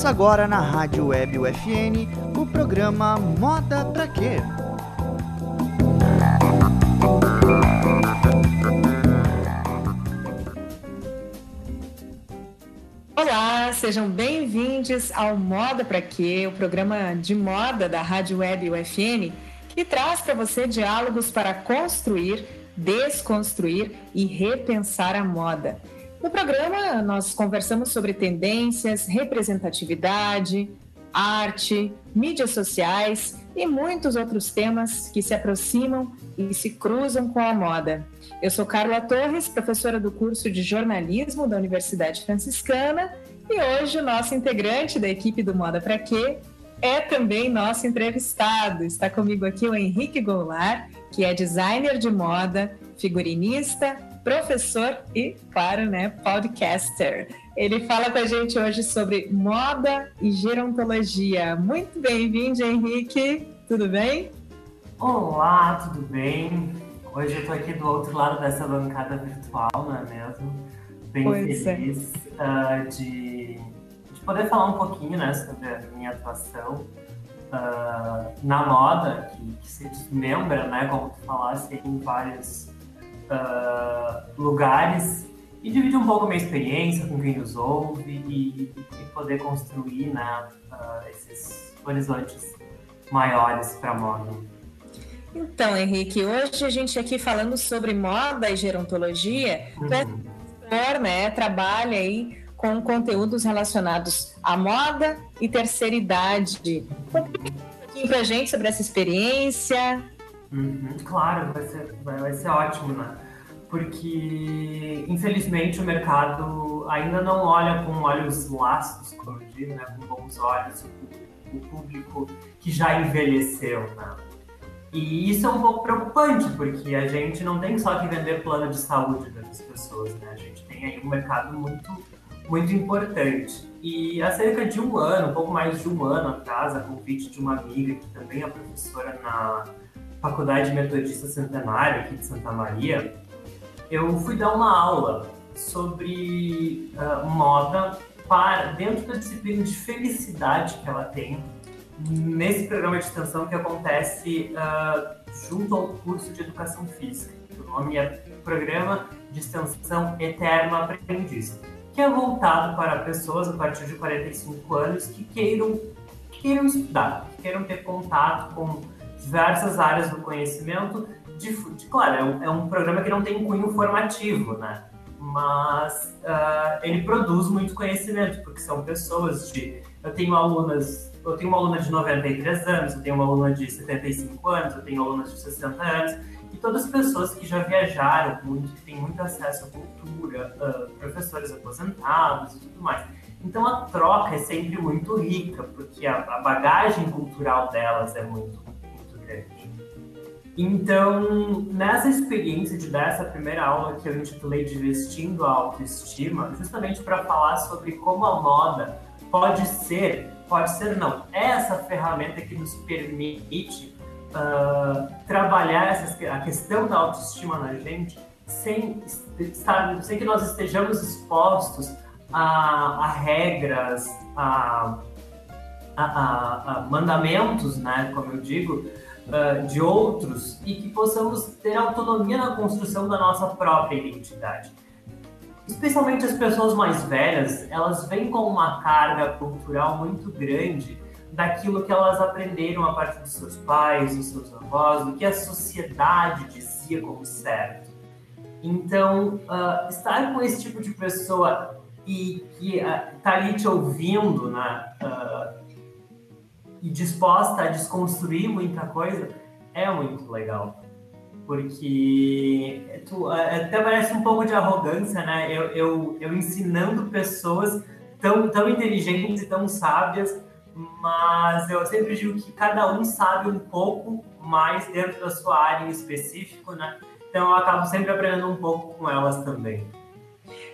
Começa agora na Rádio Web UFN o programa Moda Pra Quê? Olá, sejam bem-vindos ao Moda Pra Quê, o programa de moda da Rádio Web UFN, que traz para você diálogos para construir, desconstruir e repensar a moda. No programa, nós conversamos sobre tendências, representatividade, arte, mídias sociais e muitos outros temas que se aproximam e se cruzam com a moda. Eu sou Carla Torres, professora do curso de jornalismo da Universidade Franciscana, e hoje o nosso integrante da equipe do Moda Pra Quê é também nosso entrevistado. Está comigo aqui o Henrique Goulart, que é designer de moda, figurinista, professor e, claro, né, podcaster. Ele fala com a gente hoje sobre moda e gerontologia. Muito bem-vindo, Henrique. Tudo bem? Olá, tudo bem? Hoje eu estou aqui do outro lado dessa bancada virtual, não é mesmo? Bem pois é. feliz é. uh, de, de, poder falar um pouquinho né, sobre a minha atuação uh, na moda, que, que se desmembra, né, como tu falasse, em vários uh, lugares e dividir um pouco minha experiência com quem nos ouve e, e poder construir né, uh, esses horizontes maiores para a moda. Então, Henrique, hoje a gente aqui falando sobre moda e gerontologia, uhum. tu é né, trabalha aí com conteúdos relacionados à moda e terceira idade. Conta um pouquinho para a gente sobre essa experiência, Uhum, claro, vai ser, vai, ser ótimo, né? Porque, infelizmente, o mercado ainda não olha com olhos laços, como eu digo, né? com bons olhos, o, o público que já envelheceu, né? E isso é um pouco preocupante, porque a gente não tem só que vender plano de saúde para as pessoas, né? A gente tem aí um mercado muito, muito importante. E há cerca de um ano, um pouco mais de um ano atrás, a convite de uma amiga que também é professora na Faculdade Metodista Centenário aqui de Santa Maria, eu fui dar uma aula sobre uh, moda para dentro da disciplina de felicidade que ela tem nesse programa de extensão que acontece uh, junto ao curso de educação física. O nome é Programa de Extensão Eterno Aprendiz, que é voltado para pessoas a partir de 45 anos que queiram, que queiram estudar, que queiram ter contato com diversas áreas do conhecimento. De, de claro, é um, é um, programa que não tem cunho formativo, né? Mas uh, ele produz muito conhecimento, porque são pessoas de. Eu tenho alunas, eu tenho uma aluna de 93 anos, eu tenho uma aluna de 75 anos, eu tenho alunas de 60 anos, e todas as pessoas que já viajaram muito, que têm muito acesso à cultura, uh, professores aposentados e tudo mais. Então a troca é sempre muito rica, porque a, a bagagem cultural delas é muito então, nessa experiência de dar essa primeira aula que eu intitulei de Vestindo a Autoestima, justamente para falar sobre como a moda pode ser, pode ser não, é essa ferramenta que nos permite uh, trabalhar essa, a questão da autoestima na gente sem, sem que nós estejamos expostos a, a regras, a, a, a, mandamentos, né, como eu digo, uh, de outros e que possamos ter autonomia na construção da nossa própria identidade. Especialmente as pessoas mais velhas, elas vêm com uma carga cultural muito grande daquilo que elas aprenderam a partir dos seus pais, dos seus avós, do que a sociedade dizia como certo. Então, uh, estar com esse tipo de pessoa e que está uh, ali te ouvindo, né, uh, e disposta a desconstruir muita coisa, é muito legal. Porque tu, é, até parece um pouco de arrogância, né? Eu, eu, eu ensinando pessoas tão, tão inteligentes e tão sábias, mas eu sempre digo que cada um sabe um pouco mais dentro da sua área em específico, né? Então eu acabo sempre aprendendo um pouco com elas também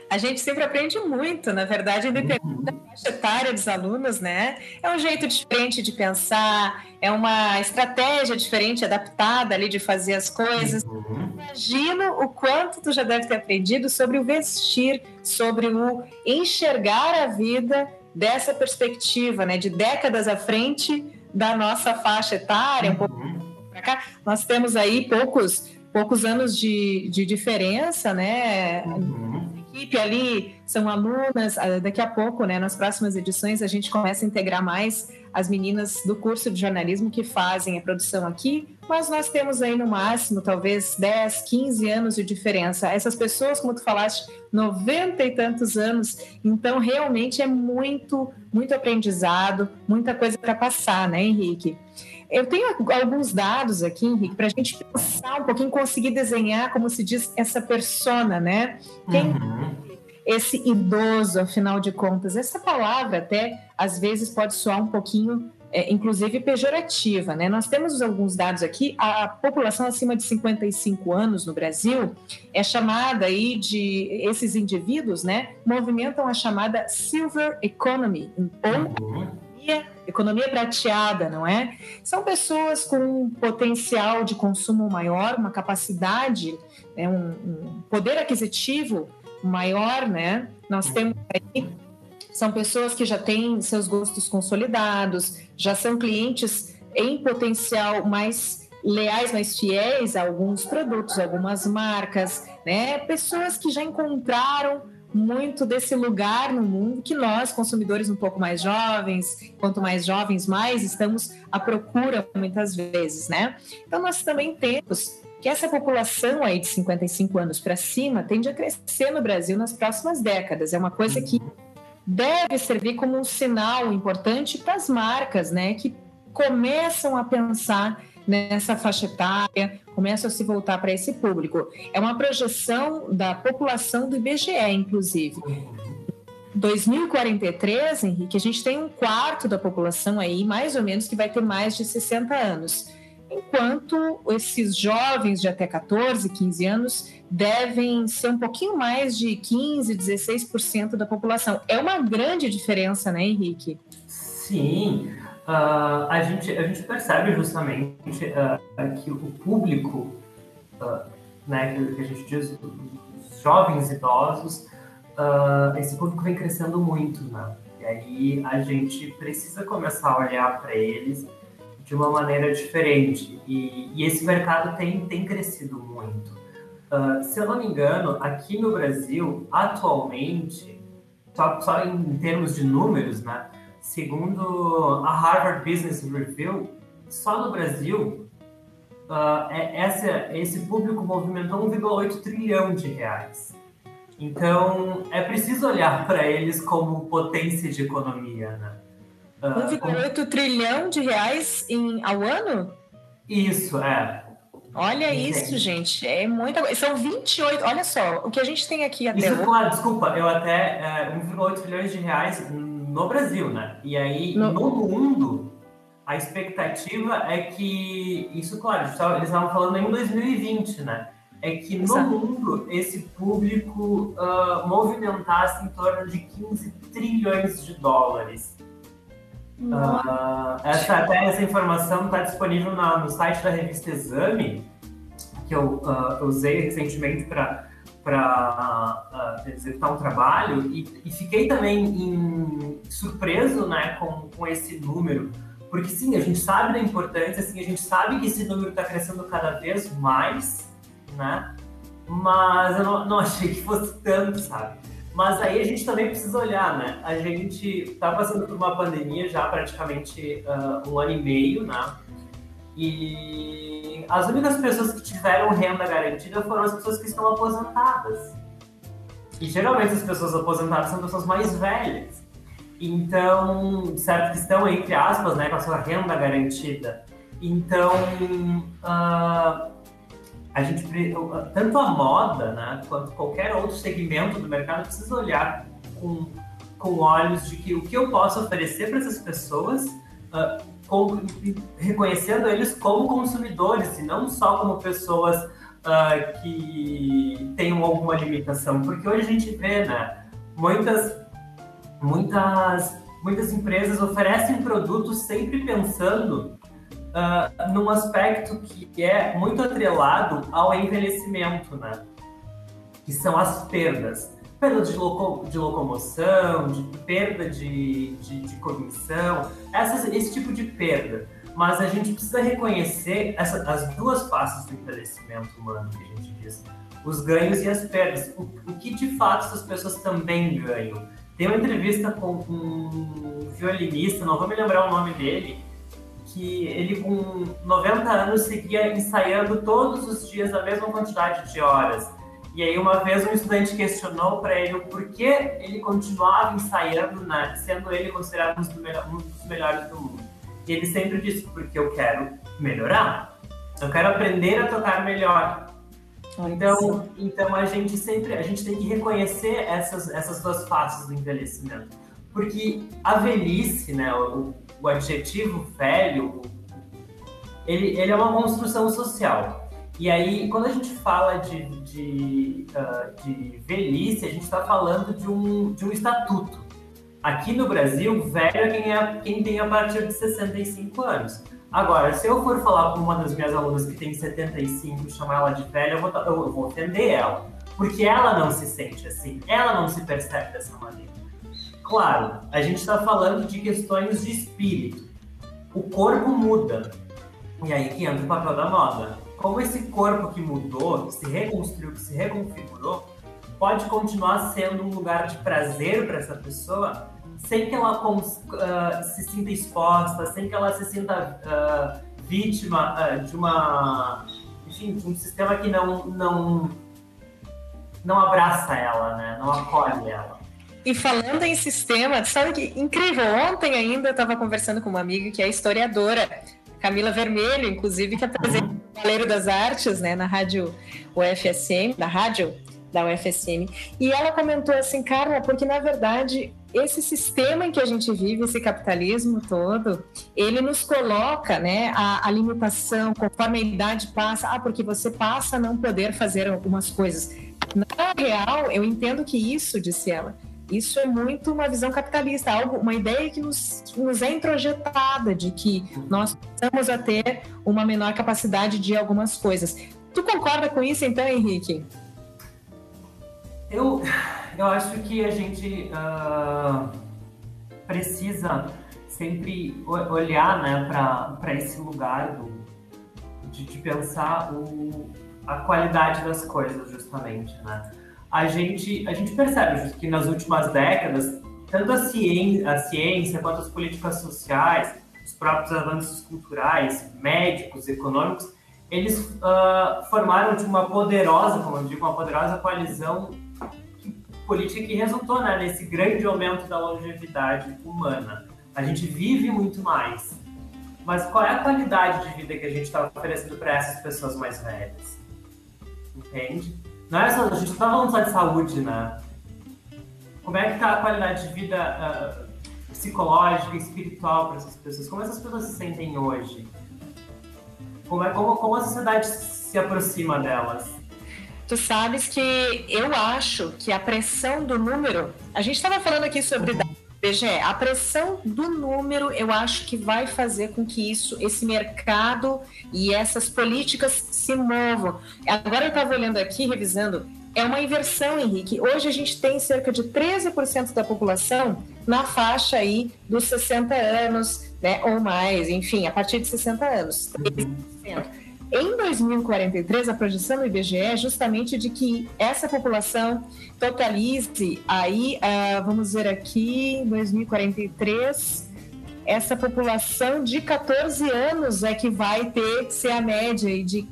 a gente sempre aprende muito, na verdade, independente uhum. da faixa etária dos alunos, né? É um jeito diferente de pensar, é uma estratégia diferente, adaptada ali de fazer as coisas. Uhum. Imagino o quanto tu já deve ter aprendido sobre o vestir, sobre o enxergar a vida dessa perspectiva, né, de décadas à frente da nossa faixa etária, um pouco Uhum. para cá, nós temos aí poucos poucos anos de, de diferença, né? Uhum. Equipe ali são alunas. ah, Daqui a pouco, né, nas próximas edições, a gente começa a integrar mais as meninas do curso de jornalismo que fazem a produção aqui, mas nós temos aí no máximo, talvez 10, 15 anos de diferença. Essas pessoas, como tu falaste, 90 e tantos anos, então realmente é muito, muito aprendizado, muita coisa para passar, né, Henrique? Eu tenho alguns dados aqui, Henrique, para a gente pensar um pouquinho, conseguir desenhar, como se diz, essa persona, né? Quem Uhum. esse idoso, afinal de contas. Essa palavra até às vezes pode soar um pouquinho, é, inclusive pejorativa, né? Nós temos alguns dados aqui. A população acima de 55 anos no Brasil é chamada aí de esses indivíduos, né? Movimentam a chamada silver economy ou Uhum. economia, economia prateada, não é? São pessoas com um potencial de consumo maior, uma capacidade, né, um, um poder aquisitivo maior, né? Nós temos aí são pessoas que já têm seus gostos consolidados, já são clientes em potencial mais leais, mais fiéis a alguns produtos, algumas marcas, né? Pessoas que já encontraram muito desse lugar no mundo que nós, consumidores um pouco mais jovens, quanto mais jovens, mais estamos à procura muitas vezes, né? Então nós também temos que essa população aí de 55 anos para cima tende a crescer no Brasil nas próximas décadas. É uma coisa que deve servir como um sinal importante para as marcas, né, que começam a pensar nessa faixa etária, começam a se voltar para esse público. É uma projeção da população do IBGE, inclusive. 2043, Henrique, a gente tem um quarto da população aí, mais ou menos, que vai ter mais de 60 anos. Enquanto esses jovens de até 14, 15 anos devem ser um pouquinho mais de 15, 16% da população. É uma grande diferença, né, Henrique? Sim, uh, a, gente, a gente percebe justamente uh, que o público, uh, né, que a gente diz, os jovens idosos, esse público vem crescendo muito, né? E aí a gente precisa começar a olhar para eles de uma maneira diferente. E, e, esse mercado tem, tem crescido muito. Uh, se eu não me engano, aqui no Brasil, atualmente, só, só em termos de números, né? Segundo a Harvard Business Review, só no Brasil, uh, é, essa, esse público movimentou 1,8 trilhão de reais. Então, é preciso olhar para eles como potência de economia, né? Uh, 1,8 trilhão de reais em, ao ano? Isso, é. Olha Entendi. isso, gente. É muita coisa. São 28. Olha só, o que a gente tem aqui até isso, hoje. Claro, desculpa, eu até. É, 1,8 trilhões de reais no Brasil, né? E aí, no, no mundo, a expectativa é que. Isso, claro, eles estavam falando em 2020, né? É que no Exato. mundo esse público uh, movimentasse em torno de 15 trilhões de dólares. Uh, essa, até essa informação está disponível na, no site da revista Exame, que eu uh, usei recentemente para uh, executar um trabalho, e, e fiquei também em, surpreso né, com, com esse número, porque sim, a gente sabe da importância, assim, a gente sabe que esse número está crescendo cada vez mais, né? mas eu não, não achei que fosse tanto, sabe? Mas aí a gente também precisa olhar, né? A gente está passando por uma pandemia já praticamente uh, um ano e meio, né? E as únicas pessoas que tiveram renda garantida foram as pessoas que estão aposentadas. E geralmente as pessoas aposentadas são pessoas mais velhas. Então, certo que estão, entre aspas, né, com a sua renda garantida. Então, uh, a gente tanto a moda, né, quanto qualquer outro segmento do mercado precisa olhar com, com olhos de que o que eu posso oferecer para essas pessoas, uh, reconhecendo eles como consumidores e não só como pessoas uh, que tenham alguma limitação, porque hoje a gente vê, né, muitas, muitas, muitas empresas oferecem produtos sempre pensando Uh, num aspecto que é muito atrelado ao envelhecimento, né? Que são as perdas. Perda de, loco, de locomoção, de perda de, de, de cognição, essas, esse tipo de perda. Mas a gente precisa reconhecer essa, as duas faces do envelhecimento humano que a gente diz, os ganhos e as perdas. O, o que de fato essas pessoas também ganham. Tem uma entrevista com um violinista, não vou me lembrar o nome dele, que ele com 90 anos seguia ensaiando todos os dias a mesma quantidade de horas. E aí uma vez um estudante questionou para ele o porquê ele continuava ensaiando, né, sendo ele considerado um dos melhores do mundo. E ele sempre disse, porque eu quero melhorar. Eu quero aprender a tocar melhor. Então, então a gente sempre a gente tem que reconhecer essas, essas duas faces do envelhecimento. Porque a velhice, né, o, o adjetivo velho, ele, ele é uma construção social. E aí, quando a gente fala de, de, uh, de velhice, a gente está falando de um, de um estatuto. Aqui no Brasil, velho é quem, é quem tem a partir de 65 anos. Agora, se eu for falar com uma das minhas alunas que tem 75 e chamar ela de velha, eu vou, eu vou ela. Porque ela não se sente assim, ela não se percebe dessa maneira. Claro, a gente está falando de questões de espírito. O corpo muda. E aí que entra o papel da moda como esse corpo que mudou, que se reconstruiu, que se reconfigurou, pode continuar sendo um lugar de prazer para essa pessoa, sem que ela uh, se sinta exposta, sem que ela se sinta uh, vítima uh, de uma, enfim, de um sistema que não não não abraça ela, né? Não acolhe ela. E falando em sistema, sabe que incrível, ontem ainda eu estava conversando com uma amiga que é historiadora Camila Vermelho, inclusive, que apresenta Cavaleiro das Artes, né, na rádio UFSM, da rádio da UFSM, e ela comentou assim, Carla, porque na verdade esse sistema em que a gente vive, esse capitalismo todo, ele nos coloca, né, a, a limitação, conforme a idade passa, ah, porque você passa a não poder fazer algumas coisas. Na real, eu entendo que isso, disse ela, isso é muito uma visão capitalista, algo, uma ideia que nos, nos é introjetada de que nós precisamos a ter uma menor capacidade de algumas coisas. Tu concorda com isso, então, Henrique? Eu, eu acho que a gente uh, precisa sempre olhar né, para esse lugar do, de, de pensar o, a qualidade das coisas, justamente. Né? A gente, a gente percebe que nas últimas décadas, tanto a ciência, a ciência quanto as políticas sociais, os próprios avanços culturais, médicos, econômicos, eles uh, formaram de uma poderosa, como eu digo, uma poderosa coalizão política que resultou né, nesse grande aumento da longevidade humana. A gente vive muito mais. Mas qual é a qualidade de vida que a gente está oferecendo para essas pessoas mais velhas? Entende? Não é só, a gente não tá falando só de saúde, né? Como é que tá a qualidade de vida uh, psicológica, espiritual para essas pessoas? Como essas pessoas se sentem hoje? Como, é, como, como a sociedade se aproxima delas? Tu sabes que eu acho que a pressão do número. A gente estava falando aqui sobre uhum. BGE, a pressão do número, eu acho que vai fazer com que isso, esse mercado e essas políticas se movam. Agora eu estava olhando aqui, revisando, é uma inversão, Henrique. Hoje a gente tem cerca de 13% da população na faixa aí dos 60 anos, né, ou mais, enfim, a partir de 60 anos, 13%. Em 2043, a projeção do IBGE é justamente de que essa população totalize aí, uh, vamos ver aqui, em 2043, essa população de 14 anos é que vai ter ser a média de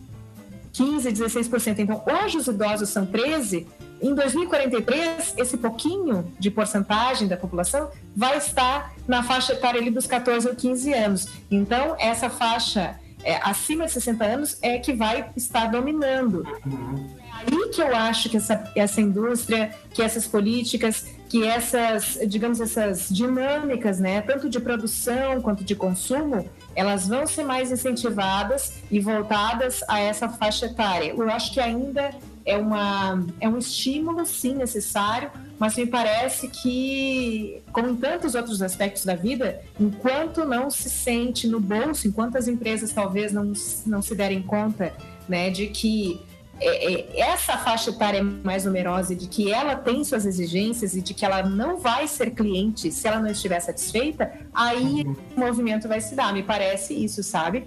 15, 16%. Então, hoje os idosos são 13, em 2043, esse pouquinho de porcentagem da população vai estar na faixa etária ali dos 14 ou 15 anos. Então, essa faixa é, acima de 60 anos é que vai estar dominando. É aí que eu acho que essa, essa indústria, que essas políticas, que essas, digamos, essas dinâmicas, né, tanto de produção quanto de consumo, elas vão ser mais incentivadas e voltadas a essa faixa etária. Eu acho que ainda é, uma, é um estímulo, sim, necessário, mas me parece que, como em tantos outros aspectos da vida, enquanto não se sente no bolso, enquanto as empresas talvez não, não se derem conta né, de que é, é, essa faixa etária mais numerosa, de que ela tem suas exigências e de que ela não vai ser cliente se ela não estiver satisfeita, aí uhum. o movimento vai se dar. Me parece isso, sabe?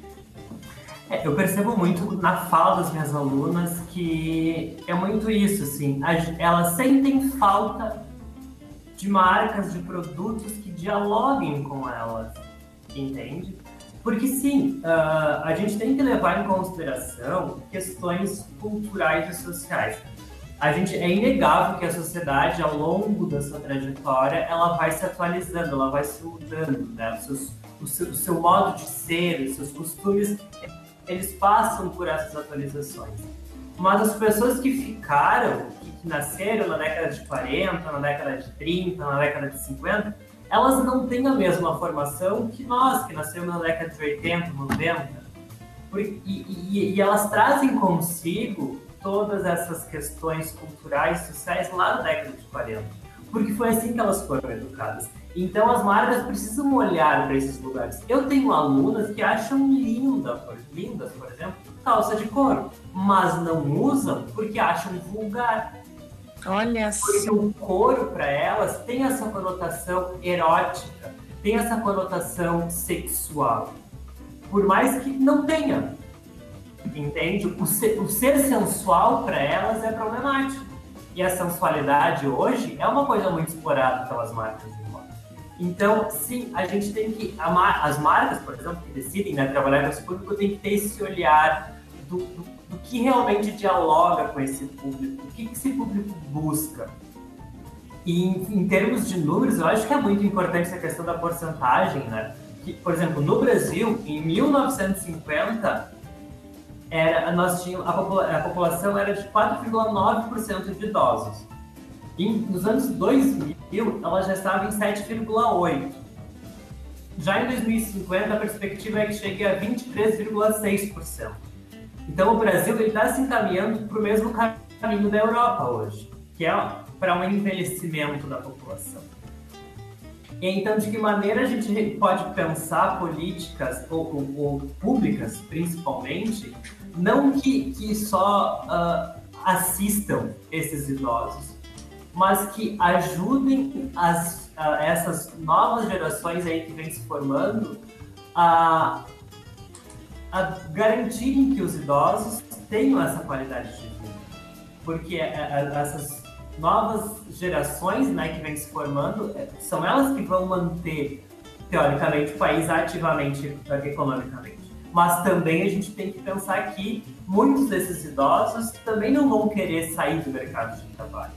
É, eu percebo muito na fala das minhas alunas que é muito isso, assim, elas sentem falta de marcas, de produtos que dialoguem com elas, entende? Porque sim, uh, a gente tem que levar em consideração questões culturais e sociais. A gente é inegável que a sociedade, ao longo da sua trajetória, ela vai se atualizando, ela vai se mudando, né? O, seu, o seu modo de ser, os seus costumes, eles passam por essas atualizações. Mas as pessoas que ficaram, que, que nasceram na década de 40, na década de 30, na década de 50, elas não têm a mesma formação que nós, que nascemos na década de 80, 90. E, e, e elas trazem consigo todas essas questões culturais, sociais lá na década de 40. Porque foi assim que elas foram educadas. Então as marcas precisam olhar para esses lugares. Eu tenho alunas que acham linda, por, lindas, por exemplo, calça de couro, mas não usam porque acham vulgar. Olha Porque o couro, para elas, tem essa conotação erótica, tem essa conotação sexual. Por mais que não tenha. Entende? O ser, o ser sensual, para elas, é problemático. E a sensualidade hoje é uma coisa muito explorada pelas marcas moda. Então, sim, a gente tem que. As marcas, por exemplo, que decidem né, trabalhar com esse público, tem que ter esse olhar do, do do que realmente dialoga com esse público, o que esse público busca. E em, em, termos de números, eu acho que é muito importante essa questão da porcentagem, né? Que, por exemplo, no Brasil, em 1950, era, nós tínhamos, a, popula a população era de 4,9% de idosos. E nos anos 2000, ela já estava em 7,8%. Já em 2050, a perspectiva é que chegue a 23,6%. Então o Brasil está se encaminhando para o mesmo caminho da Europa hoje, que é para um envelhecimento da população. E então, de que maneira a gente pode pensar políticas, ou, ou, ou públicas principalmente, não que, que só uh, assistam esses idosos, mas que ajudem as, essas novas gerações aí que vêm se formando a a garantirem que os idosos tenham essa qualidade de vida. Porque é, é, essas novas gerações né, que vêm se formando, são elas que vão manter, teoricamente, o país ativamente economicamente. Mas também a gente tem que pensar que muitos desses idosos também não vão querer sair do mercado de trabalho.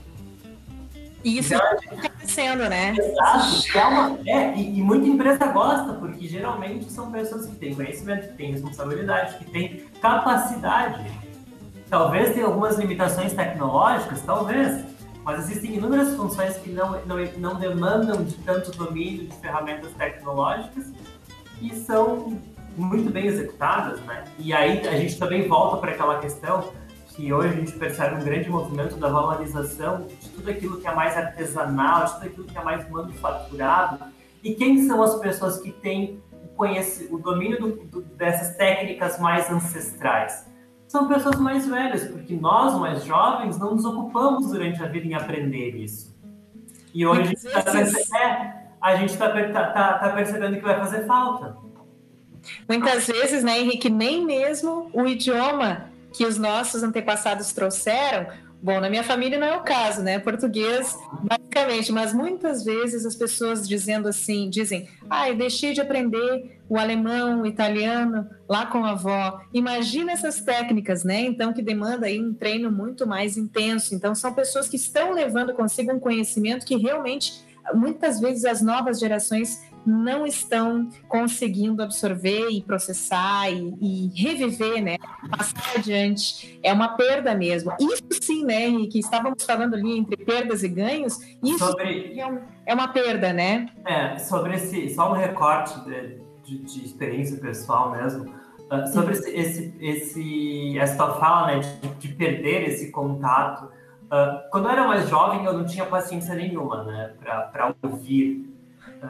Isso está acontecendo, né? Exato. É uma, é, e, e, muita empresa gosta, porque geralmente são pessoas que têm conhecimento, que têm responsabilidade, que têm capacidade. Talvez tenha algumas limitações tecnológicas, talvez, mas existem inúmeras funções que não, não, não demandam de tanto domínio de ferramentas tecnológicas e são muito bem executadas, né? E aí a gente também volta para aquela questão que hoje a gente percebe um grande movimento da valorização de tudo aquilo que é mais artesanal, de tudo aquilo que é mais manufaturado. E quem são as pessoas que têm o, o domínio do, do, dessas técnicas mais ancestrais? São pessoas mais velhas, porque nós, mais jovens, não nos ocupamos durante a vida em aprender isso. E hoje a gente está é, tá, tá, tá percebendo que vai fazer falta. Muitas vezes, né, Henrique, nem mesmo o idioma que os nossos antepassados trouxeram. Bom, na minha família não é o caso, né? Português, basicamente, mas muitas vezes as pessoas dizendo assim, dizem, ah, eu deixei de aprender o alemão, o italiano lá com a avó. Imagina essas técnicas, né? Então, que demanda aí um treino muito mais intenso. Então, são pessoas que estão levando consigo um conhecimento que realmente, muitas vezes, as novas gerações não estão conseguindo absorver e processar e, e, reviver, né? Passar adiante. É uma perda mesmo. Isso sim, né, que estávamos falando ali entre perdas e ganhos, isso sobre... é, um, é, uma perda, né? É, sobre esse, só um recorte de, de, de experiência pessoal mesmo, uh, sobre esse, esse, esse, essa tua fala, né, de, de perder esse contato. Uh, quando eu era mais jovem, eu não tinha paciência nenhuma, né, para ouvir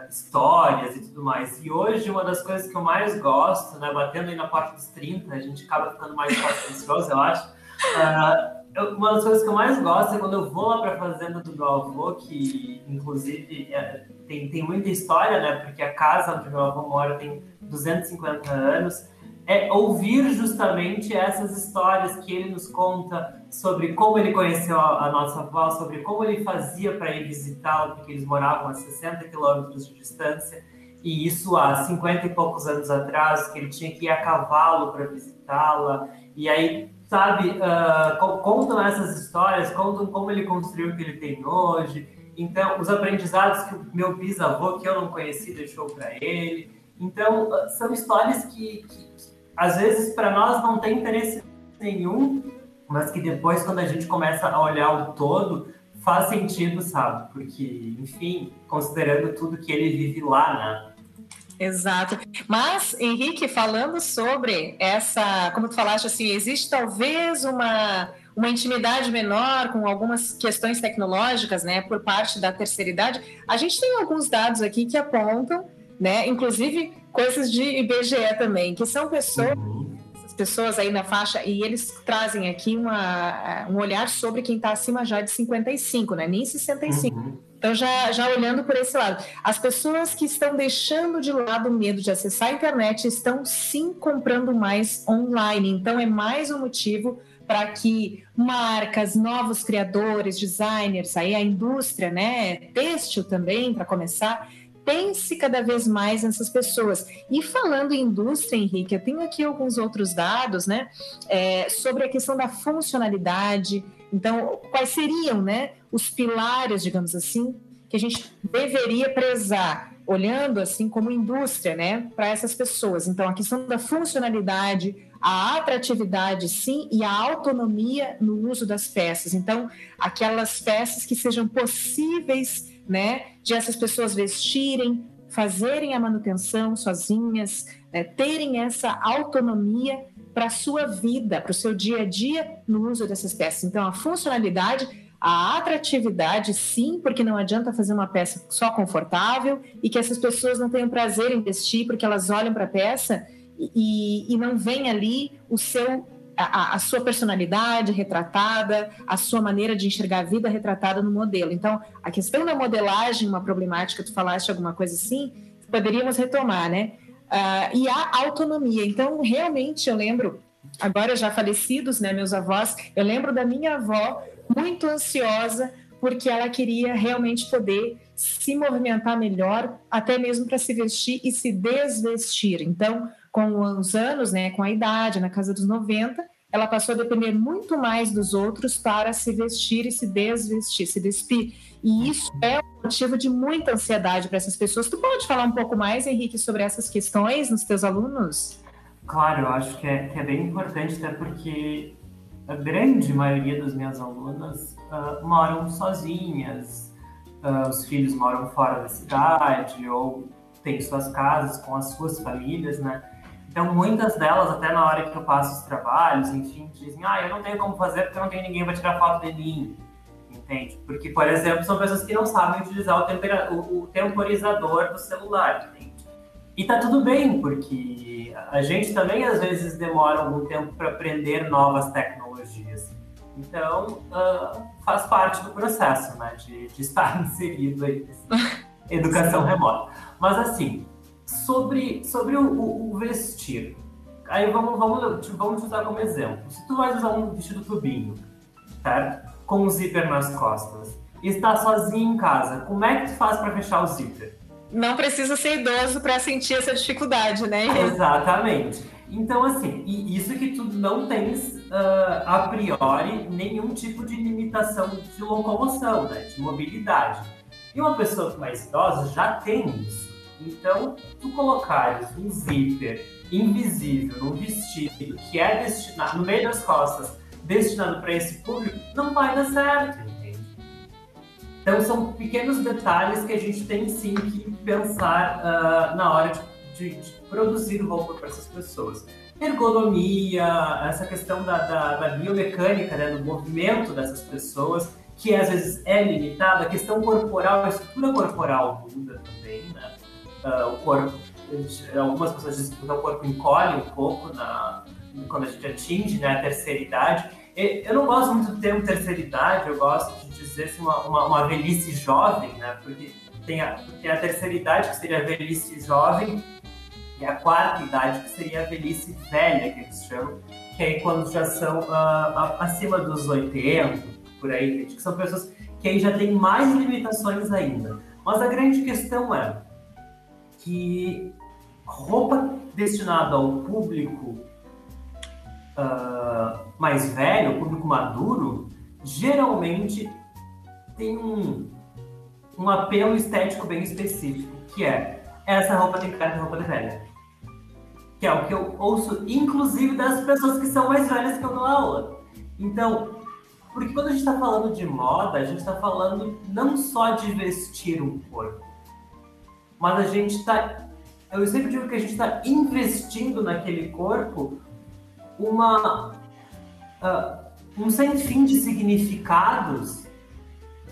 histórias e tudo mais. E hoje, uma das coisas que eu mais gosto, né, batendo aí na porta dos 30, a gente acaba ficando mais paciencioso, eu acho, Uh, uma das coisas que eu mais gosto é quando eu vou lá para a fazenda do meu avô, que inclusive é, tem, tem muita história, né? Porque a casa onde meu avô mora tem 250 anos é ouvir justamente essas histórias que ele nos conta sobre como ele conheceu a, a nossa avó, sobre como ele fazia para ir visitá-la, porque eles moravam a 60 quilômetros de distância, e isso há 50 e poucos anos atrás, que ele tinha que ir a cavalo para visitá-la, e aí, sabe, uh, contam essas histórias, contam como ele construiu o que ele tem hoje, então, os aprendizados que o meu bisavô, que eu não conheci, deixou para ele. Então, são histórias que, que às vezes para nós não tem interesse nenhum, mas que depois quando a gente começa a olhar o todo, faz sentido, sabe? Porque, enfim, considerando tudo que ele vive lá, né? Exato. Mas, Henrique, falando sobre essa, como tu falaste assim, existe talvez uma, uma intimidade menor com algumas questões tecnológicas, né, por parte da terceira idade. A gente tem alguns dados aqui que apontam, né, inclusive coisas de IBGE também, que são pessoas, uhum. pessoas aí na faixa, e eles trazem aqui uma, um olhar sobre quem está acima já de 55, né? Nem 65. Uhum. Então, já, já olhando por esse lado, as pessoas que estão deixando de lado o medo de acessar a internet estão sim comprando mais online. Então, é mais um motivo para que marcas, novos criadores, designers, aí a indústria, né, têxtil também, para começar, pense cada vez mais nessas pessoas. E falando em indústria, Henrique, eu tenho aqui alguns outros dados, né, é, sobre a questão da funcionalidade. Então, quais seriam, né, os pilares, digamos assim, que a gente deveria prezar, olhando assim como indústria, né, para essas pessoas. Então, a questão da funcionalidade, a atratividade, sim, e a autonomia no uso das peças. Então, aquelas peças que sejam possíveis né? De essas pessoas vestirem, fazerem a manutenção sozinhas, né, terem essa autonomia para a sua vida, para o seu dia a dia no uso dessas peças. Então, a funcionalidade, a atratividade, sim, porque não adianta fazer uma peça só confortável e que essas pessoas não tenham prazer em vestir, porque elas olham para a peça e, e não vem ali o seu a, a, sua personalidade retratada, a sua maneira de enxergar a vida retratada no modelo. Então, a questão da modelagem, uma problemática, tu falaste alguma coisa assim, poderíamos retomar, né? Uh, e a autonomia. Então, realmente, eu lembro, agora já falecidos, né, meus avós, eu lembro da minha avó muito ansiosa porque ela queria realmente poder se movimentar melhor, até mesmo para se vestir e se desvestir. Então, com os anos, né, com a idade, na casa dos 90, ela passou a depender muito mais dos outros para se vestir e se desvestir, se despir. E isso é um motivo de muita ansiedade para essas pessoas. Tu pode falar um pouco mais, Henrique, sobre essas questões nos teus alunos? Claro, eu acho que é, que é bem importante, até porque a grande maioria das minhas alunas uh, moram sozinhas, uh, os filhos moram fora da cidade ou têm suas casas com as suas famílias, né? Então, muitas delas, até na hora que eu passo os trabalhos, enfim, dizem: Ah, eu não tenho como fazer porque não tem ninguém para tirar foto de mim. Entende? Porque, por exemplo, são pessoas que não sabem utilizar o, tempera... o, temporizador do celular. Entende? E tá tudo bem, porque a gente também às vezes demora algum tempo para aprender novas tecnologias. Então, uh, faz parte do processo, né, de, de estar inserido aí educação remota. Mas assim, sobre, sobre o, o, vestir. Aí vamos, vamos, vamos usar como exemplo. Se tu vais usar um vestido tubinho, certo? Com um zíper nas costas, e está sozinho em casa, como é que tu faz para fechar o zíper? Não precisa ser idoso para sentir essa dificuldade, né? Exatamente. Então, assim, e isso que tu não tens, uh, a priori, nenhum tipo de limitação de locomoção, né? De mobilidade. E uma pessoa mais idosa já tem isso. Então, tu colocares um zíper invisível num vestido que é destinado, no meio das costas, destinado para esse público, não vai dar certo, entende? Então, são pequenos detalhes que a gente tem sim que pensar uh, na hora de, de, de produzir roupa para essas pessoas. Ergonomia, essa questão da, da, da biomecânica, né, do movimento dessas pessoas, que às vezes é limitada, a questão corporal, a estrutura corporal muda também, né? Uh, o corpo, algumas pessoas dizem que o corpo encolhe um pouco na, quando a gente atinge né, a terceira idade. Eu não gosto muito do termo terceira idade, eu gosto de dizer assim, uma, uma, uma velhice jovem, né? Porque tem a, tem a terceira idade, que seria a velhice jovem, e a quarta idade, que seria a velhice velha, que eles chamam, que aí quando já são uh, acima dos 80, por aí, que são pessoas que aí já têm mais limitações ainda. Mas a grande questão é que roupa destinada ao público uh, mais velho, público maduro, geralmente tem um, um apelo estético bem específico, que é essa roupa tem cara de roupa de velha. Que é o que eu ouço, inclusive, das pessoas que são mais velhas que eu dou aula. Então, porque quando a gente está falando de moda, a gente está falando não só de vestir um corpo, mas a gente está. Eu sempre digo que a gente está investindo naquele corpo uma, uh, um sem fim de significados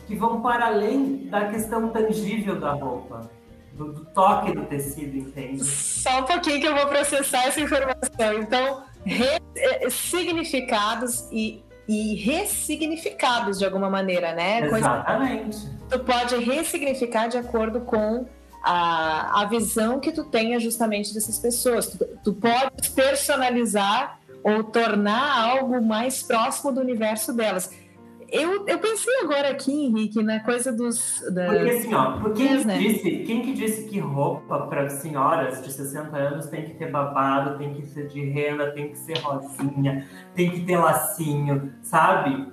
que vão para além da questão tangível da roupa, do, do toque do tecido, entende? Só um pouquinho que eu vou processar essa informação. Então, re, eh, significados e e ressignificados de alguma maneira, né? Exatamente. Coisa tu pode ressignificar de acordo com a, a visão que tu tenha justamente dessas pessoas. Tu, tu pode personalizar ou tornar algo mais próximo do universo delas. Eu, eu pensei agora aqui, Henrique, na coisa dos. Das... Porque assim, ó, quem, né? disse, quem que disse que roupa para senhoras de 60 anos tem que ter babado, tem que ser de renda, tem que ser rosinha, tem que ter lacinho, sabe?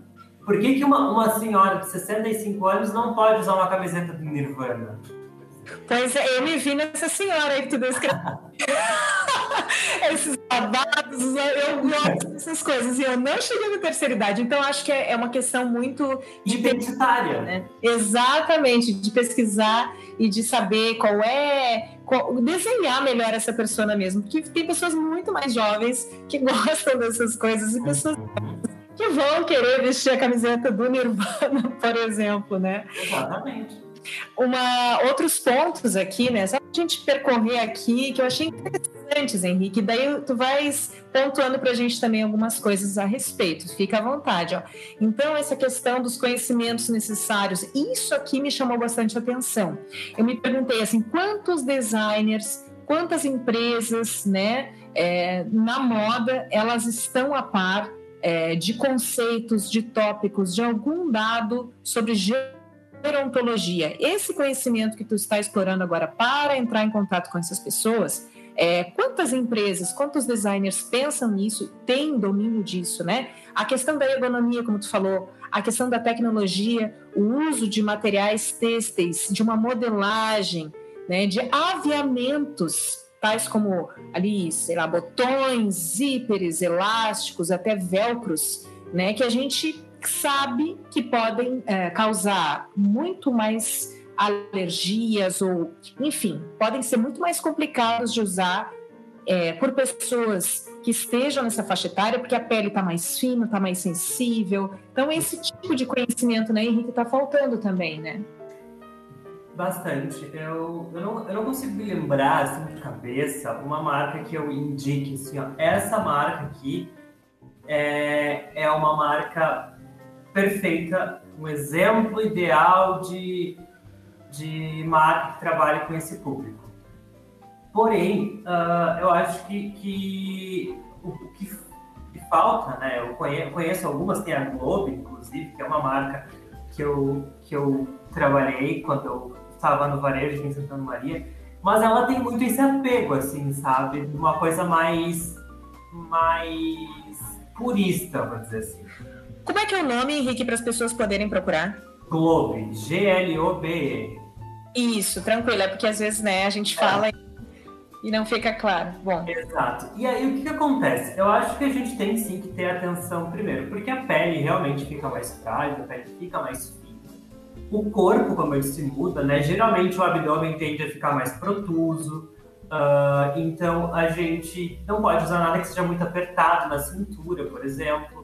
Por que, que uma, uma senhora de 65 anos não pode usar uma camiseta do Nirvana? Pois é, eu me vi nessa senhora aí que tu descreveu. Esses babados, eu gosto dessas coisas. E eu não cheguei na terceira idade, então acho que é, é uma questão muito identitária. Né? Exatamente, de pesquisar e de saber qual é. Qual, desenhar melhor essa persona mesmo. Porque tem pessoas muito mais jovens que gostam dessas coisas e pessoas que vão querer vestir a camiseta do Nirvana, por exemplo, né? Exatamente. Uma, outros pontos aqui, né? Só a gente percorrer aqui, que eu achei interessantes, Henrique. Daí tu vais pontuando para a gente também algumas coisas a respeito. Fica à vontade. Ó. Então, essa questão dos conhecimentos necessários, isso aqui me chamou bastante atenção. Eu me perguntei assim, quantos designers, quantas empresas, né, é, na moda, elas estão a par é, de conceitos, de tópicos, de algum dado sobre gerontologia, esse conhecimento que tu está explorando agora para entrar em contato com essas pessoas, é, quantas empresas, quantos designers pensam nisso, têm domínio disso, né? A questão da ergonomia, como tu falou, a questão da tecnologia, o uso de materiais têxteis, de uma modelagem, né, de aviamentos, tais como ali, sei lá, botões, zíperes, elásticos, até velcros, né, que a gente sabe que podem é, causar muito mais alergias ou, enfim, podem ser muito mais complicados de usar é, por pessoas que estejam nessa faixa etária, porque a pele está mais fina, está mais sensível. Então, esse tipo de conhecimento, né, Henrique, está faltando também, né? Bastante. Eu, eu, não, eu não consigo me lembrar, assim, de cabeça, uma marca que eu indique, assim, ó, essa marca aqui é, é uma marca perfeita, um exemplo ideal de, de marca que trabalha com esse público. Porém, uh, eu acho que, que o, que, que, falta, né? Eu conheço, conheço, algumas, tem a Globo, inclusive, que é uma marca que eu, que eu trabalhei quando eu estava no varejo em Santa Maria, mas ela tem muito esse apego, assim, sabe? Uma coisa mais, mais purista, vamos dizer assim. Como é que é o nome, Henrique, para as pessoas poderem procurar? Globe, G-L-O-B-E. Isso, tranquilo, é porque às vezes né, a gente fala é. e não fica claro. Bom. Exato. E aí o que, que, acontece? Eu acho que a gente tem sim que ter atenção primeiro, porque a pele realmente fica mais frágil, a pele fica mais fina. O corpo, como eu disse, muda, né? Geralmente o abdômen tende a ficar mais protuso. Uh, então a gente não pode usar nada que seja muito apertado na cintura, por exemplo.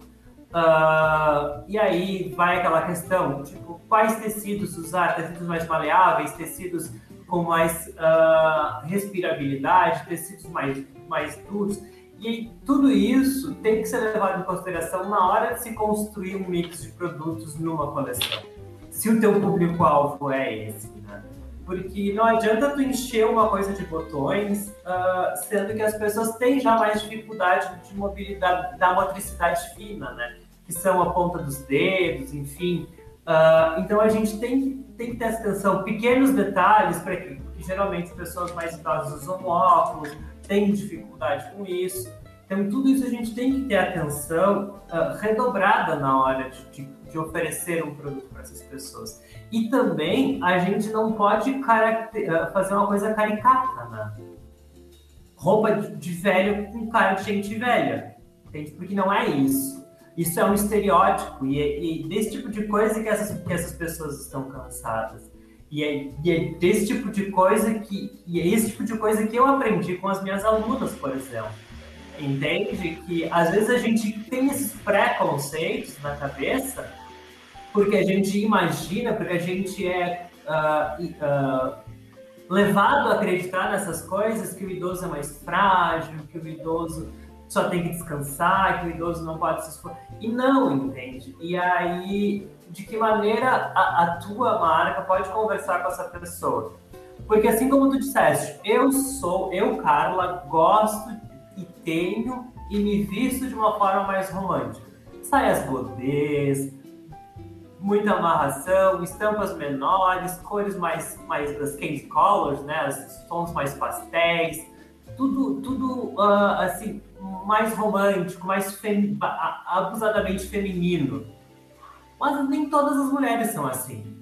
Uh, e aí vai aquela questão, tipo, quais tecidos usar? Tecidos mais maleáveis, tecidos com mais uh, respirabilidade, tecidos mais, mais duros. E tudo isso tem que ser levado em consideração na hora de se construir um mix de produtos numa coleção. Se o teu público-alvo é esse, né? Porque não adianta tu encher uma coisa de botões, uh, sendo que as pessoas têm já mais dificuldade de mobilidade, da motricidade fina, né? Que são a ponta dos dedos, enfim. Uh, então a gente tem que, tem que ter atenção, pequenos detalhes, para que porque geralmente as pessoas mais idosas usam óculos, têm dificuldade com isso. Então, tudo isso a gente tem que ter atenção uh, redobrada na hora de, de, de oferecer um produto para essas pessoas. E também a gente não pode uh, fazer uma coisa caricata, né? Roupa de, de velho com cara de gente velha, entende? Porque não é isso. Isso é um estereótipo e, é, e desse tipo de coisa que essas, que essas pessoas estão cansadas. E é, e é desse tipo de coisa que e é esse tipo de coisa que eu aprendi com as minhas alunas, por exemplo. Entende que às vezes a gente tem esses preconceitos na cabeça porque a gente imagina, porque a gente é uh, uh, levado a acreditar nessas coisas que o idoso é mais frágil, que o idoso só tem que descansar, que o idoso não pode se esforçar. E não, entende? E aí de que maneira a, a, tua marca pode conversar com essa pessoa. Porque assim como tu disseste, eu sou, eu, Carla, gosto e tenho e me visto de uma forma mais romântica. Saias godês, muita amarração, estampas menores, cores mais, mais das candy colors, né, os tons mais pastéis, tudo, tudo uh, assim, mais romântico, mais fem, abusadamente feminino. Mas nem todas as mulheres são assim.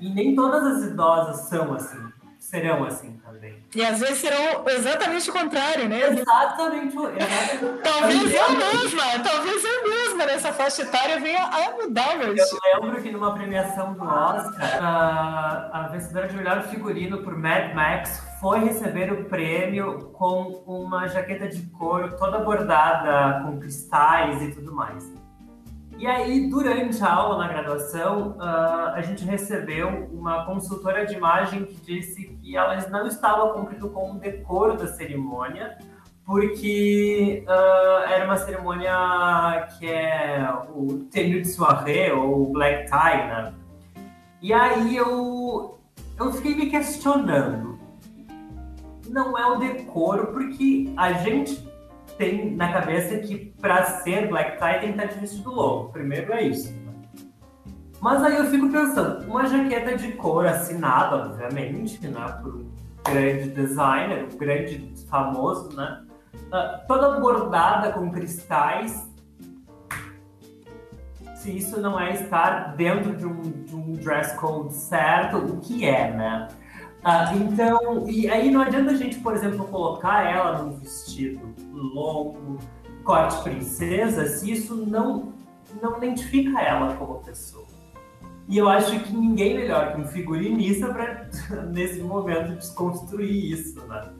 E nem todas as idosas são assim. Serão assim também. E às vezes serão exatamente o contrário, né? Exatamente. exatamente. talvez eu mesma, talvez eu mesma nessa faixa etária venha a mudar meu Eu lembro que numa premiação do Oscar, a, a vencedora de melhor figurino por Mad Max foi receber o prêmio com uma jaqueta de couro toda bordada com cristais e tudo mais. E aí, durante a aula na graduação, uh, a gente recebeu uma consultora de imagem que disse que ela não estava cumprindo com o decoro da cerimônia, porque uh, era uma cerimônia que é o tenue de soirée ou black tie, né? E aí eu, eu fiquei me questionando. Não é o decoro, porque a gente tem na cabeça que para ser black tie tem que estar de vestido longo. Primeiro é isso. Mas aí eu fico pensando, uma jaqueta de cor assinada, obviamente, né, por um grande designer, um grande famoso, né, uh, toda bordada com cristais. Se isso não é estar dentro de um, de um dress code certo, o que é, né? Ah, então, e aí não adianta a gente, por exemplo, colocar ela num vestido longo, corte princesa, se isso não, não identifica ela como pessoa. E eu acho que ninguém melhor que um figurinista para, nesse momento, desconstruir isso, né?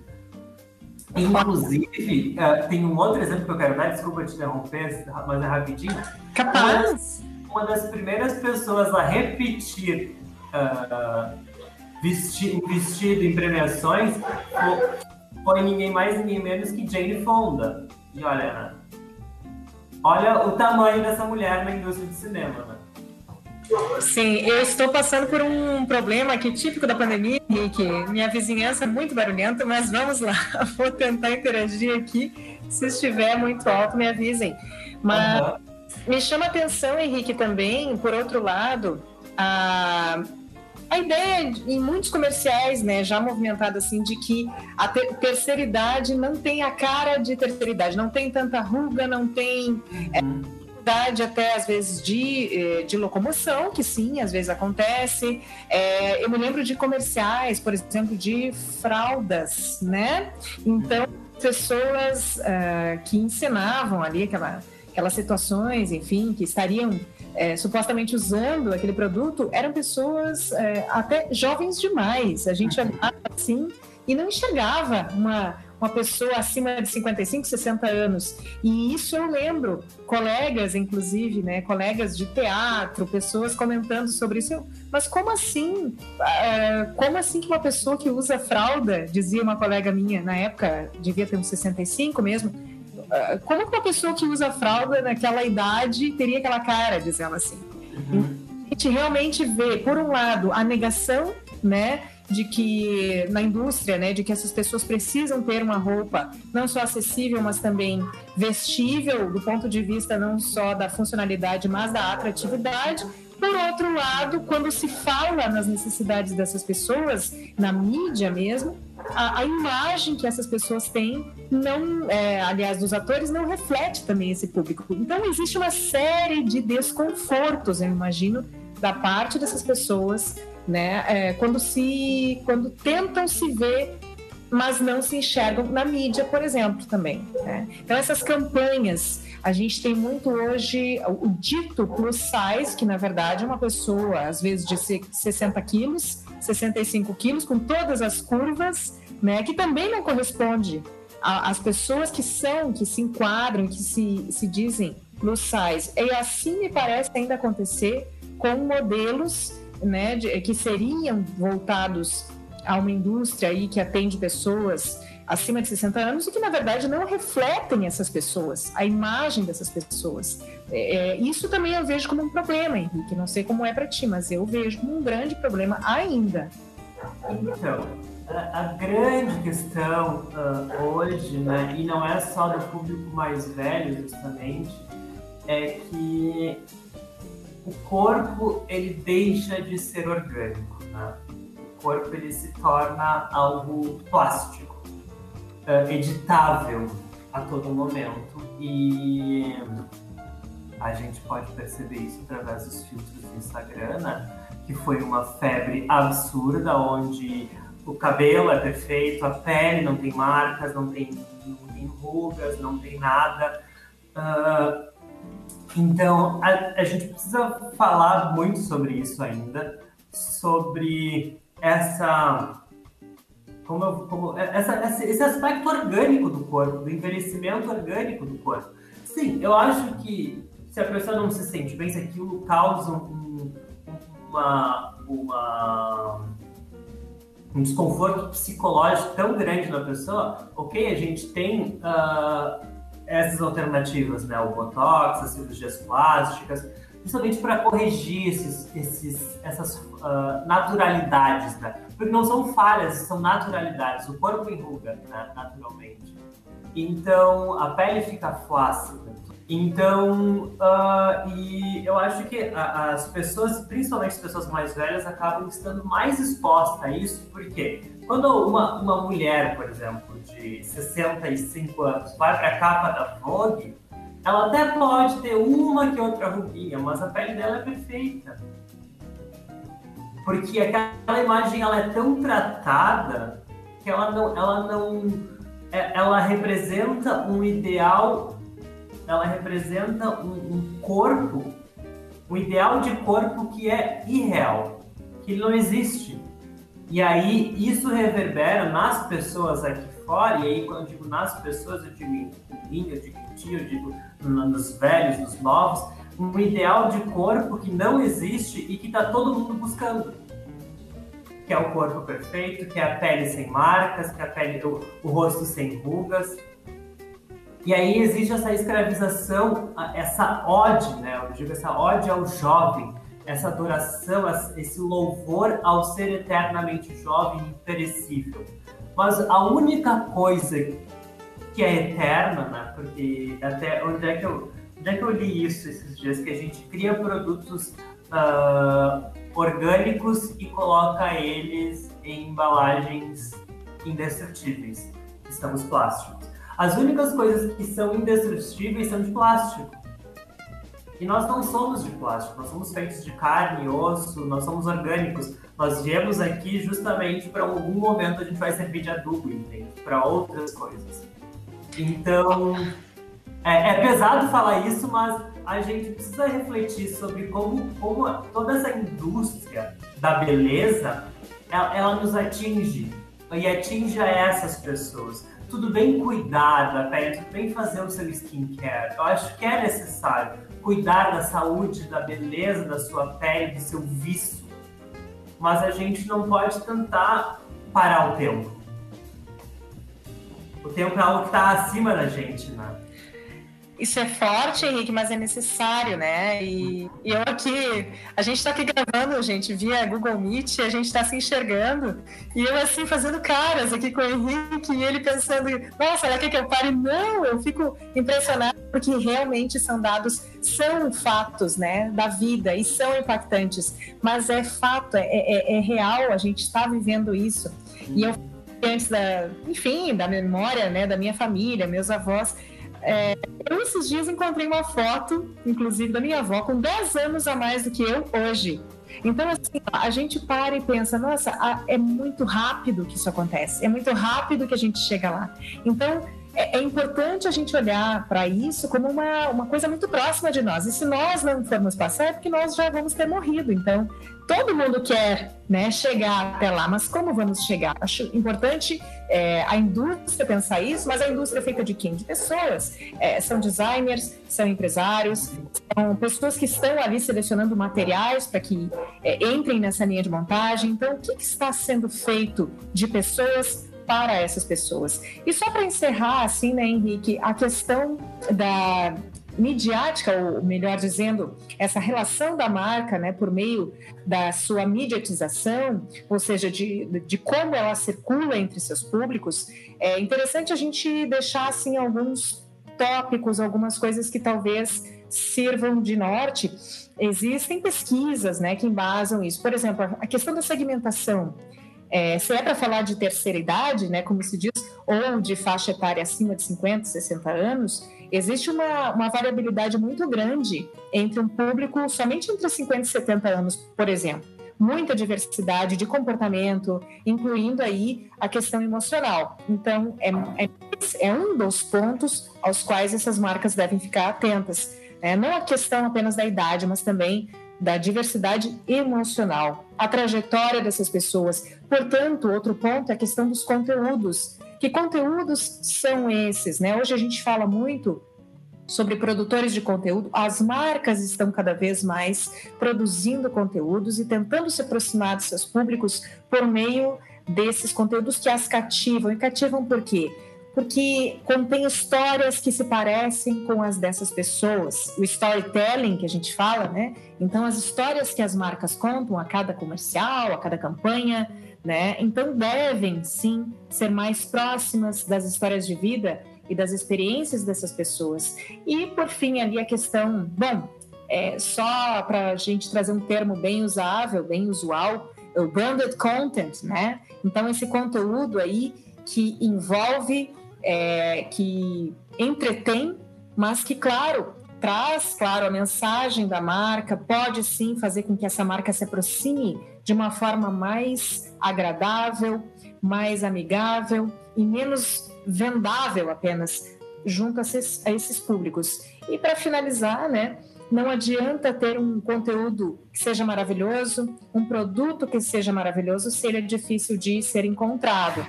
Inclusive, uh, tem um outro exemplo que eu quero dar, desculpa te interromper, mas é rapidinho. Capaz! Uma, uma das primeiras pessoas a repetir uh, vesti vestido em premiações foi, ninguém mais, ninguém menos que Jane Fonda. E olha, né? olha o tamanho dessa mulher na indústria de cinema, né? Sim, eu estou passando por um problema aqui típico da pandemia, Henrique. Minha vizinhança é muito barulhenta, mas vamos lá, vou tentar interagir aqui. Se estiver muito alto, me avisem. Mas uhum. me chama a atenção, Henrique, também, por outro lado, a a ideia em muitos comerciais, né, já movimentado assim, de que a ter terceira idade não tem a cara de terceira idade, não tem tanta ruga, não tem é, uhum. é, dificuldade até às vezes de, eh, de locomoção, que sim, às vezes acontece. É, eu me lembro de comerciais, por exemplo, de fraldas, né? Então, pessoas uh, que ensinavam ali aquela, aquelas situações, enfim, que estariam é, supostamente usando aquele produto eram pessoas é, até jovens demais. A gente olhava assim e não enxergava uma, uma pessoa acima de 55, 60 anos. E isso eu lembro, colegas, inclusive, né, colegas de teatro, pessoas comentando sobre isso. Mas como assim? Uh, como assim que uma pessoa que usa fralda, dizia uma colega minha, na época, devia ter uns 65 mesmo, como que uma pessoa que usa fralda naquela idade teria aquela cara, diz ela assim. Uhum. A gente realmente vê, por um lado, a negação, né? de que na indústria, né, de que essas pessoas precisam ter uma roupa não só acessível, mas também vestível, do ponto de vista não só da funcionalidade, mas da atratividade. Por outro lado, quando se fala nas necessidades dessas pessoas, na mídia mesmo, a, a imagem que essas pessoas têm, não, é, aliás, dos atores, não reflete também esse público. Então, existe uma série de desconfortos, eu imagino, da parte dessas pessoas, né? É, quando se, quando tentam se ver mas não se enxergam na mídia, por exemplo, também. Né? Então, essas campanhas, a gente tem muito hoje o, dito plus size, que na verdade é uma pessoa, às vezes, de 60 quilos, 65 quilos, com todas as curvas, né? que também não corresponde às pessoas que são, que se enquadram, que se, se dizem plus size. E assim me parece ainda acontecer com modelos né, de, que seriam voltados a uma indústria aí que atende pessoas acima de 60 anos e que, na verdade, não refletem essas pessoas, a imagem dessas pessoas. É, é isso também eu vejo como um problema, Henrique. Não sei como é para ti, mas eu vejo como um grande problema ainda. Então, a, a grande questão uh, hoje, né, e não é só do público mais velho, justamente, é que o corpo ele deixa de ser orgânico, né? O corpo ele se torna algo plástico, uh, editável a todo momento e a gente pode perceber isso através dos filtros do Instagram, né? que foi uma febre absurda onde o cabelo é perfeito, a pele não tem marcas, não tem, não tem rugas, não tem nada. Uh, então, a, a gente precisa falar muito sobre isso ainda, sobre essa como, eu, como essa, esse aspecto orgânico do corpo, do envelhecimento orgânico do corpo. Sim, eu acho que se a pessoa não se sente bem, se aquilo causa um, uma, uma, um desconforto psicológico tão grande na pessoa, ok, a gente tem uh, essas alternativas, né? O Botox, as cirurgias plásticas, justamente para corrigir esses, esses, essas uh, naturalidades, né? Porque não são falhas, são naturalidades. O corpo enruga, né? naturalmente. Então, a pele fica flácida. Então, uh, e eu acho que as pessoas, principalmente as pessoas mais velhas, acabam estando mais expostas a isso, porque quando uma, uma mulher, por exemplo, de 65 anos vai para a capa da Vogue, ela até pode ter uma que outra ruguinha, mas a pele dela é perfeita. Porque aquela imagem ela é tão tratada que ela não, ela não, é, ela representa um ideal, ela representa um, um corpo, um ideal de corpo que é irreal, que não existe. E aí isso reverbera nas pessoas aqui fora, e aí quando eu digo nas pessoas, eu digo em mim, eu digo em ti, eu digo nos velhos, nos novos, um ideal de corpo que não existe e que está todo mundo buscando. Que é o corpo perfeito, que é a pele sem marcas, que é a pele, o, o rosto sem rugas. E aí existe essa escravização, essa ode, né? Eu digo essa ode ao jovem, essa adoração, esse louvor ao ser eternamente jovem e imperecível. Mas a única coisa que é eterna, né? Porque até onde é que eu, onde é que eu li isso esses dias? Que a gente cria produtos uh, orgânicos e coloca eles em embalagens indestrutíveis, que são os plásticos. As únicas coisas que são indestrutíveis são de plástico. E nós não somos de plástico, nós somos feitos de carne, osso, nós somos orgânicos. Nós viemos aqui justamente para algum momento a gente vai servir de adubo, entende? Para outras coisas. Então, é, é, pesado falar isso, mas a gente precisa refletir sobre como, como toda essa indústria da beleza ela, ela nos atinge e atinge a essas pessoas. Tudo bem cuidar da pele, tudo bem fazer o seu skincare. Eu acho que é necessário cuidar da saúde, da beleza da sua pele, do seu vício. Mas a gente não pode tentar parar o tempo. O tempo é algo que está acima da gente, né? Isso é forte, Henrique, mas é necessário, né? E, e eu aqui, a gente está aqui gravando, gente, via Google Meet, a gente está se enxergando, e eu assim fazendo caras aqui com o Henrique, e ele pensando, nossa, será que eu pare? Não, eu fico impressionada, porque realmente são dados, são fatos, né, da vida, e são impactantes, mas é fato, é, é, é real, a gente está vivendo isso. E eu, antes da, enfim, da memória, né, da minha família, meus avós, é, eu esses dias encontrei uma foto, inclusive, da minha avó, com 10 anos a mais do que eu hoje. Então, assim, a gente para e pensa, nossa, é muito rápido que isso acontece, é muito rápido que a gente chega lá. Então, é, é importante a gente olhar para isso como uma, uma coisa muito próxima de nós. E se nós não formos passar, é porque nós já vamos ter morrido. Então, todo mundo quer né, chegar até lá, mas como vamos chegar? Acho importante é, a indústria pensar isso, mas a indústria é feita de quem? De pessoas. É, são designers, são empresários, são pessoas que estão ali selecionando materiais para que é, entrem nessa linha de montagem. Então, o que, que está sendo feito de pessoas para essas pessoas. E só para encerrar, assim, né, Henrique, a questão da midiática, ou melhor dizendo, essa relação da marca, né, por meio da sua mediatização, ou seja, de, de como ela circula entre seus públicos, é interessante a gente deixar, assim, alguns tópicos, algumas coisas que talvez sirvam de norte. Existem pesquisas, né, que embasam isso. Por exemplo, a questão da segmentação. É, se é para falar de terceira idade, né, como se diz, ou de faixa etária acima de 50, 60 anos, existe uma, uma variabilidade muito grande entre um público somente entre 50 e 70 anos, por exemplo. Muita diversidade de comportamento, incluindo aí a questão emocional. Então, é, é, é um dos pontos aos quais essas marcas devem ficar atentas. É, não a questão apenas da idade, mas também da diversidade emocional, a trajetória dessas pessoas. Portanto, outro ponto é a questão dos conteúdos. Que conteúdos são esses? Né? Hoje a gente fala muito sobre produtores de conteúdo, as marcas estão cada vez mais produzindo conteúdos e tentando se aproximar dos seus públicos por meio desses conteúdos que as cativam. E cativam por quê? Porque contém histórias que se parecem com as dessas pessoas. O storytelling que a gente fala, né? Então, as histórias que as marcas contam a cada comercial, a cada campanha, né? Então, devem sim ser mais próximas das histórias de vida e das experiências dessas pessoas. E, por fim, ali a questão, bom, é, só para a gente trazer um termo bem usável, bem usual, o branded content, né? Então, esse conteúdo aí que envolve é, que entretém, mas que, claro, traz, claro, a mensagem da marca, pode sim fazer com que essa marca se aproxime de uma forma mais agradável, mais amigável e menos vendável apenas junto a esses, a esses públicos. E para finalizar, né, não adianta ter um conteúdo que seja maravilhoso, um produto que seja maravilhoso, se ele é difícil de ser encontrado.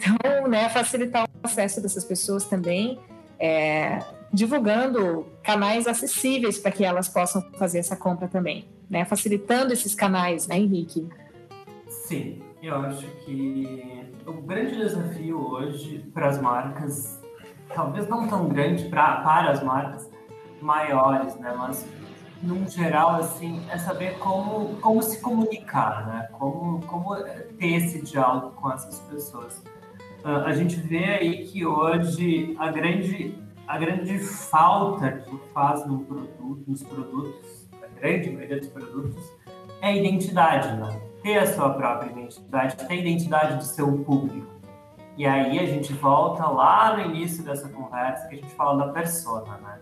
Então, né, facilitar o acesso dessas pessoas também, é, divulgando canais acessíveis para que elas possam fazer essa compra também, né, facilitando esses canais, né, Henrique? Sim, eu acho que o grande desafio hoje para as marcas, talvez não tão grande pra, para as marcas maiores, né, mas num geral, assim, é saber como, como se comunicar, né? Como, como ter esse diálogo com essas pessoas. Uh, a gente vê aí que hoje a grande, a grande falta que faz no produto, nos produtos, a grande maioria dos produtos, é a identidade, né? Ter a sua própria identidade, ter a identidade do seu público. E aí a gente volta lá no início dessa conversa que a gente fala da persona, né?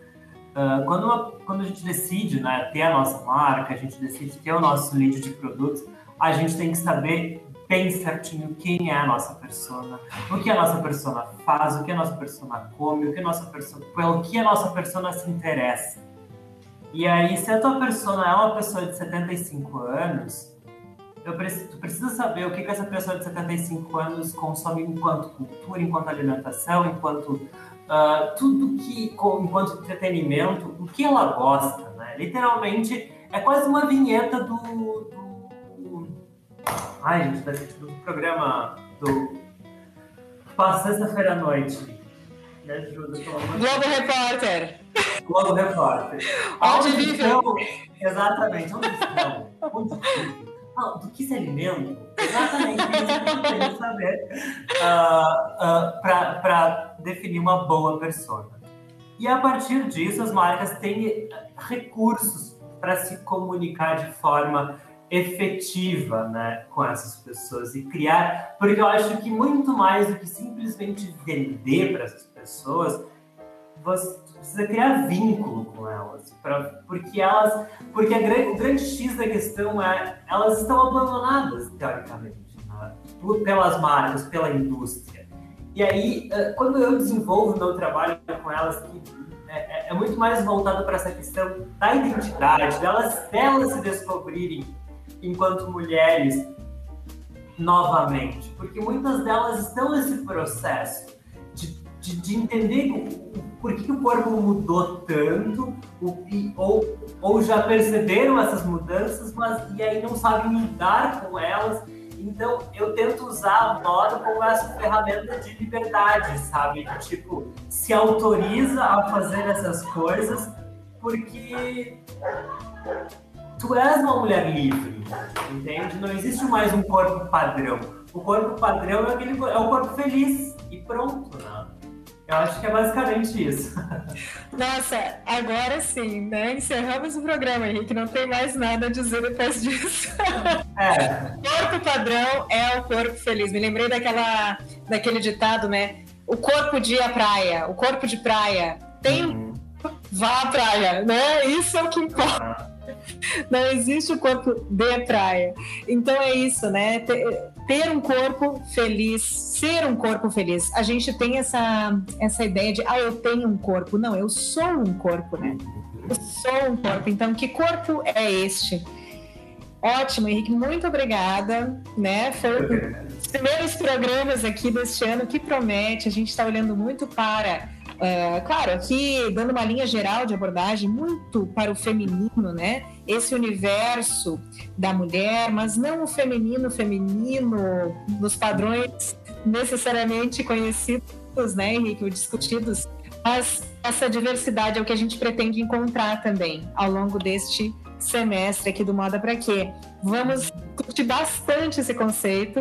Uh, quando, uma, quando a gente decide né, ter a nossa marca, a gente decide ter o nosso lead de produtos, a gente tem que saber bem certinho quem é a nossa persona, o que a nossa persona faz, o que a nossa persona come, o que a nossa persona, pelo que a nossa persona se interessa. E aí, se a tua persona é uma pessoa de 75 anos, preciso, tu precisa saber o que, que essa pessoa de 75 anos consome enquanto cultura, enquanto alimentação, enquanto uh, tudo que, enquanto entretenimento, o que ela gosta, né? Literalmente, é quase uma vinheta do... Ai, gente, do programa do... Passa sexta-feira à noite. Me ajuda, Globo Repórter. Globo Repórter. Onde vive? Exatamente. Onde estão? Onde vive? Ah, do que se alimenta? Exatamente isso que eu que saber uh, uh, para definir uma boa persona. E a partir disso, as marcas têm recursos para se comunicar de forma efetiva né, com essas pessoas e criar, porque eu acho que muito mais do que simplesmente vender para essas pessoas, você precisa criar vínculo com elas, pra, porque elas, porque a, o grande X da questão é, elas estão abandonadas teoricamente né, pelas marcas, pela indústria. E aí, eh, quando eu desenvolvo meu trabalho com elas, é, é, é muito mais voltado para essa questão da identidade, delas, delas se descobrirem enquanto mulheres novamente, porque muitas delas estão nesse processo de, de, de entender o, por que o corpo mudou tanto, o, ou, ou já perceberam essas mudanças, mas e aí não sabem lidar com elas. Então eu tento usar a moda como essa ferramenta de liberdade, sabe? Tipo, se autoriza a fazer essas coisas porque tu és uma mulher livre, entende? Não existe mais um corpo padrão. O corpo padrão é, aquele, é o corpo feliz e pronto, né? Eu acho que é basicamente isso. Nossa, agora sim, né? Encerramos o programa, Henrique. Não tem mais nada a dizer depois disso. É. corpo padrão é o corpo feliz. Me lembrei daquela, daquele ditado, né? O corpo de a praia, o corpo de praia. Tem. Uhum. Vá à praia, né? Isso é o que importa. Não existe o corpo de praia. Então é isso, né? Ter, um corpo feliz, ser um corpo feliz. A gente tem essa, essa ideia de, ah, eu tenho um corpo. Não, eu sou um corpo, né? Eu sou um corpo. Então, que corpo é este? Ótimo, Henrique, muito obrigada. Né? Foi um dos primeiros programas aqui deste ano que promete. A gente está olhando muito para é, claro, aqui dando uma linha geral de abordagem muito para o feminino, né? Esse universo da mulher, mas não o feminino feminino nos padrões necessariamente conhecidos, né, Henrique, discutidos, mas essa diversidade é o que a gente pretende encontrar também ao longo deste semestre aqui do Moda para Quê. Vamos discutir bastante esse conceito,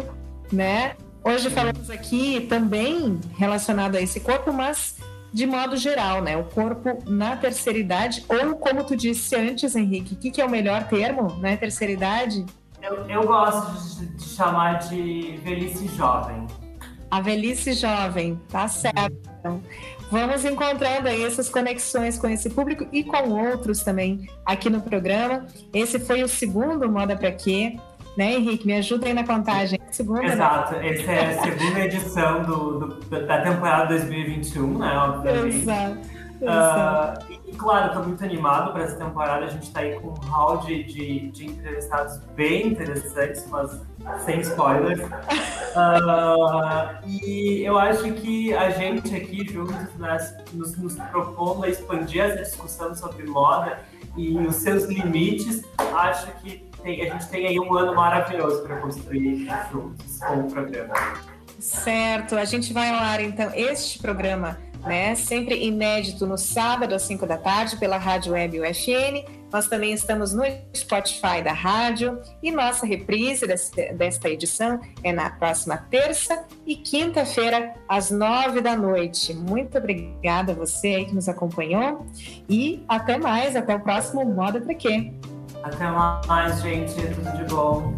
né? Hoje falamos aqui também relacionado a esse corpo, mas de modo geral, né? O corpo na terceira idade, ou como tu disse antes, Henrique, o que, que, é o melhor termo, né? Terceira idade? Eu, eu gosto de, de, chamar de velhice jovem. A velhice jovem, tá certo. Então, vamos encontrando aí essas conexões com esse público e com outros também aqui no programa. Esse foi o segundo Moda Pra Quê? Né, Henrique? Me ajuda aí na contagem. Segunda, né? Exato, né? essa é a segunda edição do, do, da temporada 2021, né? Obviamente. Exato. Uh, e, claro, estou muito animado para essa temporada. A gente está aí com um hall de, de, de, entrevistados bem interessantes, mas sem spoilers. Uh, e eu acho que a gente aqui juntos, né, nos, nos propondo a expandir essa discussão sobre moda e os seus limites, acho que tem, a gente tem aí um ano maravilhoso para construir juntos com o programa. Certo, a gente vai ao ar então este programa, né? Sempre inédito no sábado às 5 da tarde pela Rádio Web UFN. Nós também estamos no Spotify da rádio e nossa reprise desta edição é na próxima terça e quinta-feira às nove da noite. Muito obrigada a você aí que nos acompanhou e até mais, até o próximo Moda Pra Quê? Até mais, gente. Tudo de bom.